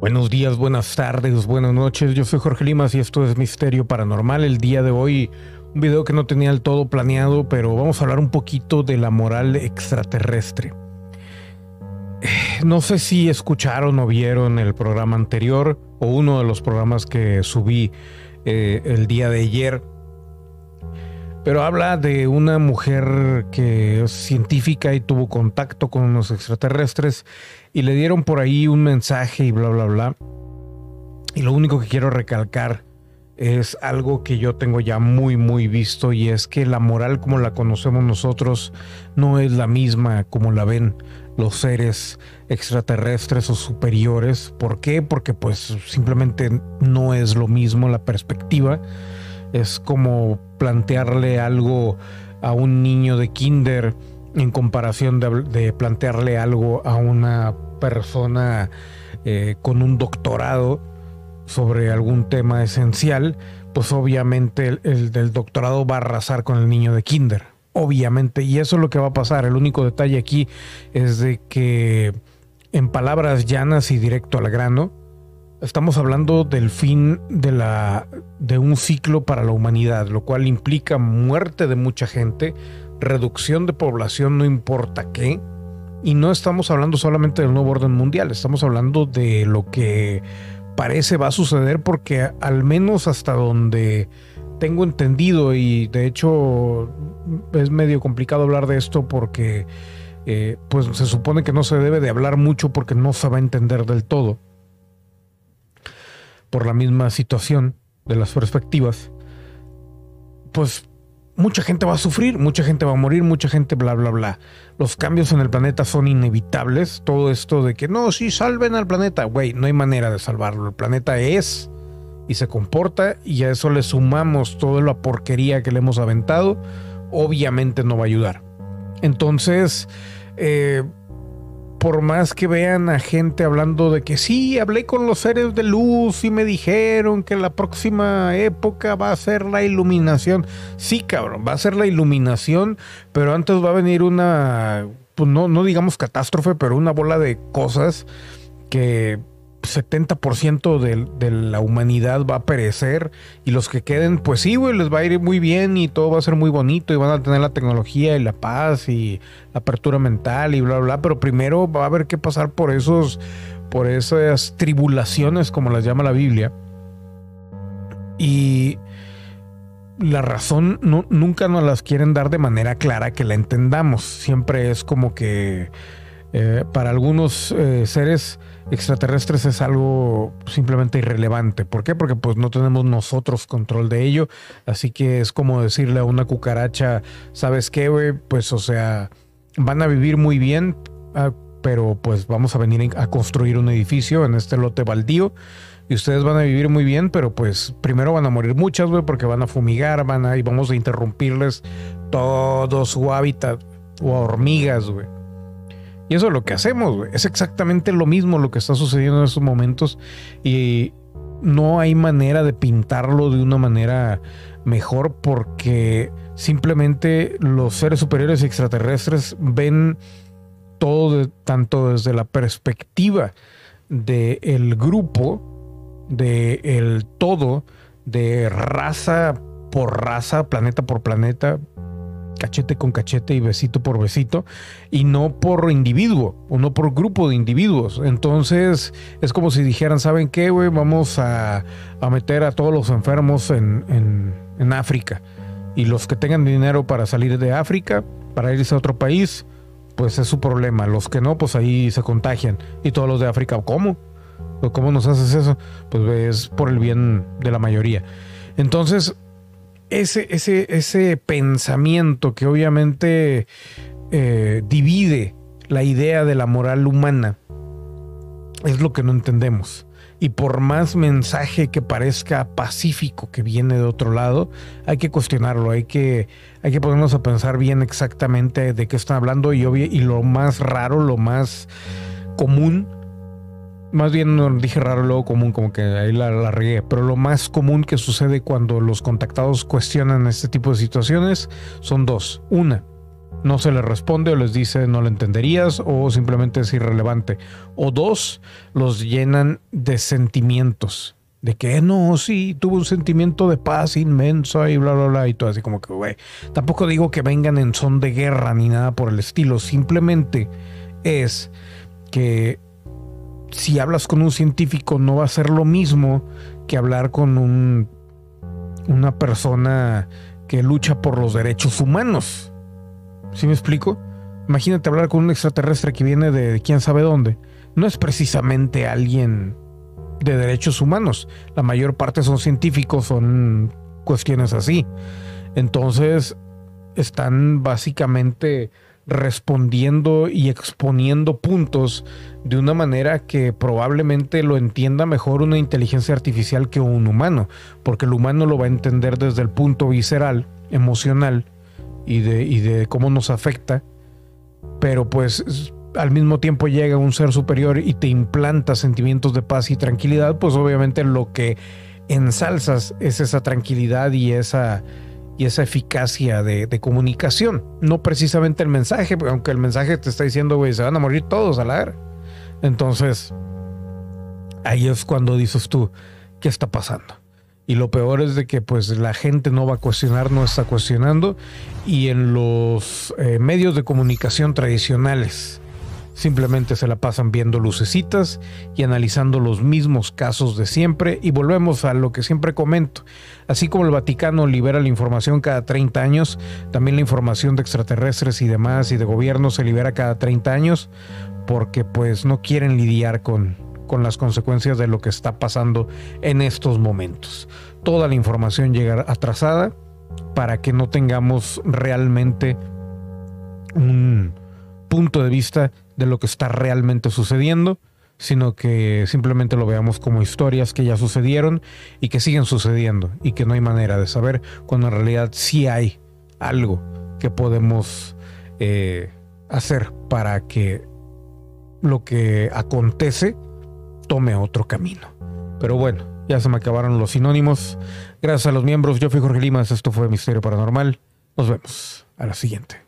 Buenos días, buenas tardes, buenas noches. Yo soy Jorge Limas y esto es Misterio Paranormal. El día de hoy, un video que no tenía del todo planeado, pero vamos a hablar un poquito de la moral extraterrestre. No sé si escucharon o vieron el programa anterior o uno de los programas que subí eh, el día de ayer pero habla de una mujer que es científica y tuvo contacto con unos extraterrestres y le dieron por ahí un mensaje y bla, bla, bla. Y lo único que quiero recalcar es algo que yo tengo ya muy, muy visto y es que la moral como la conocemos nosotros no es la misma como la ven los seres extraterrestres o superiores. ¿Por qué? Porque pues simplemente no es lo mismo la perspectiva. Es como plantearle algo a un niño de kinder en comparación de, plantearle algo a una persona eh, con un doctorado sobre algún tema esencial, pues obviamente el, el, del doctorado va a arrasar con el niño de kinder. Obviamente, y eso es lo que va a pasar. El único detalle aquí es de que en palabras llanas y directo al grano, Estamos hablando del fin de, la, de un ciclo para la humanidad, lo cual implica muerte de mucha gente, reducción de población no importa qué, y no estamos hablando solamente del nuevo orden mundial, estamos hablando de lo que parece va a suceder porque al menos hasta donde tengo entendido y de hecho es medio complicado hablar de esto porque eh, pues se supone que no se debe de hablar mucho porque no se va a entender del todo por la misma situación de las perspectivas, pues mucha gente va a sufrir, mucha gente va a morir, mucha gente bla, bla, bla. Los cambios en el planeta son inevitables. Todo esto de que no, sí, salven al planeta, güey, no hay manera de salvarlo. El planeta es y se comporta y a eso le sumamos toda la porquería que le hemos aventado, obviamente no va a ayudar. Entonces, eh, por más que vean a gente hablando de que sí, hablé con los seres de luz y me dijeron que la próxima época va a ser la iluminación. Sí, cabrón, va a ser la iluminación, pero antes va a venir una, pues no, no digamos catástrofe, pero una bola de cosas que 70% de, de, la humanidad va a perecer y los que queden, pues sí, güey, les va a ir muy bien y todo va a ser muy bonito y van a tener la tecnología y la paz y la apertura mental y bla, bla, pero primero va a haber que pasar por esos, por esas tribulaciones, como las llama la Biblia. Y la razón nunca nos las quieren dar de manera clara que la entendamos. Siempre es como que eh, para algunos eh, seres extraterrestres es algo simplemente irrelevante. ¿Por qué? Porque pues no tenemos nosotros control de ello. Así que es como decirle a una cucaracha, ¿sabes qué, güey? Pues o sea, van a vivir muy bien, ah, pero pues vamos a venir a construir un edificio en este lote baldío. Y ustedes van a vivir muy bien, pero pues primero van a morir muchas, güey, porque van a fumigar, van a, y vamos a interrumpirles todo su hábitat o hormigas, güey. Y eso es lo que hacemos, Es exactamente lo mismo lo que está sucediendo en estos momentos. Y no hay manera de pintarlo de una manera mejor porque simplemente los seres superiores extraterrestres ven todo tanto desde la perspectiva del grupo, del todo, de raza por raza, planeta por planeta, cachete con cachete y besito por besito, y no por individuo, o no por grupo de individuos. Entonces es como si dijeran, ¿saben qué, güey? Vamos a, meter a todos los enfermos en, en África. Y los que tengan dinero para salir de África, para irse a otro país, pues es su problema. Los que no, pues ahí se contagian. Y todos los de África, ¿cómo? ¿Cómo nos haces eso? Pues es por el bien de la mayoría. Entonces, ese, ese, ese pensamiento que obviamente eh, divide la idea de la moral humana es lo que no entendemos. Y por más mensaje que parezca pacífico que viene de otro lado, hay que cuestionarlo, hay que, hay que ponernos a pensar bien exactamente de qué están hablando y, y lo más raro, lo más común más bien dije raro, luego común, como que ahí la, la regué. Pero lo más común que sucede cuando los contactados cuestionan este tipo de situaciones son dos. Una, no se les responde o les dice no lo entenderías o simplemente es irrelevante. O dos, los llenan de sentimientos. De que no, sí, tuvo un sentimiento de paz inmenso y bla, bla, bla. Y todo así como que, güey. Tampoco digo que vengan en son de guerra ni nada por el estilo. Simplemente es que si hablas con un científico no va a ser lo mismo que hablar con un, una persona que lucha por los derechos humanos. ¿Sí me explico? Imagínate hablar con un extraterrestre que viene de quién sabe dónde. No es precisamente alguien de derechos humanos. La mayor parte son científicos, son cuestiones así. Entonces, están básicamente respondiendo y exponiendo puntos de una manera que probablemente lo entienda mejor una inteligencia artificial que un humano, porque el humano lo va a entender desde el punto visceral, emocional y de, y de cómo nos afecta, pero pues al mismo tiempo llega un ser superior y te implanta sentimientos de paz y tranquilidad, pues obviamente lo que ensalzas es esa tranquilidad y esa y esa eficacia de, comunicación. No precisamente el mensaje, aunque el mensaje te está diciendo, güey, se van a morir todos a la era. Entonces, ahí es cuando dices tú, ¿qué está pasando? Y lo peor es de que pues la gente no va a cuestionar, no está cuestionando. Y en los eh, medios de comunicación tradicionales, Simplemente se la pasan viendo lucecitas y analizando los mismos casos de siempre y volvemos a lo que siempre comento. Así como el Vaticano libera la información cada 30 años, también la información de extraterrestres y demás y de gobierno se libera cada 30 años porque pues no quieren lidiar con, con las consecuencias de lo que está pasando en estos momentos. Toda la información llega atrasada para que no tengamos realmente un punto de vista de lo que está realmente sucediendo, sino que simplemente lo veamos como historias que ya sucedieron y que siguen sucediendo y que no hay manera de saber cuando en realidad sí hay algo que podemos eh, hacer para que lo que acontece tome otro camino. Pero bueno, ya se me acabaron los sinónimos. Gracias a los miembros, yo fui Jorge Limas, esto fue Misterio Paranormal. Nos vemos a la siguiente.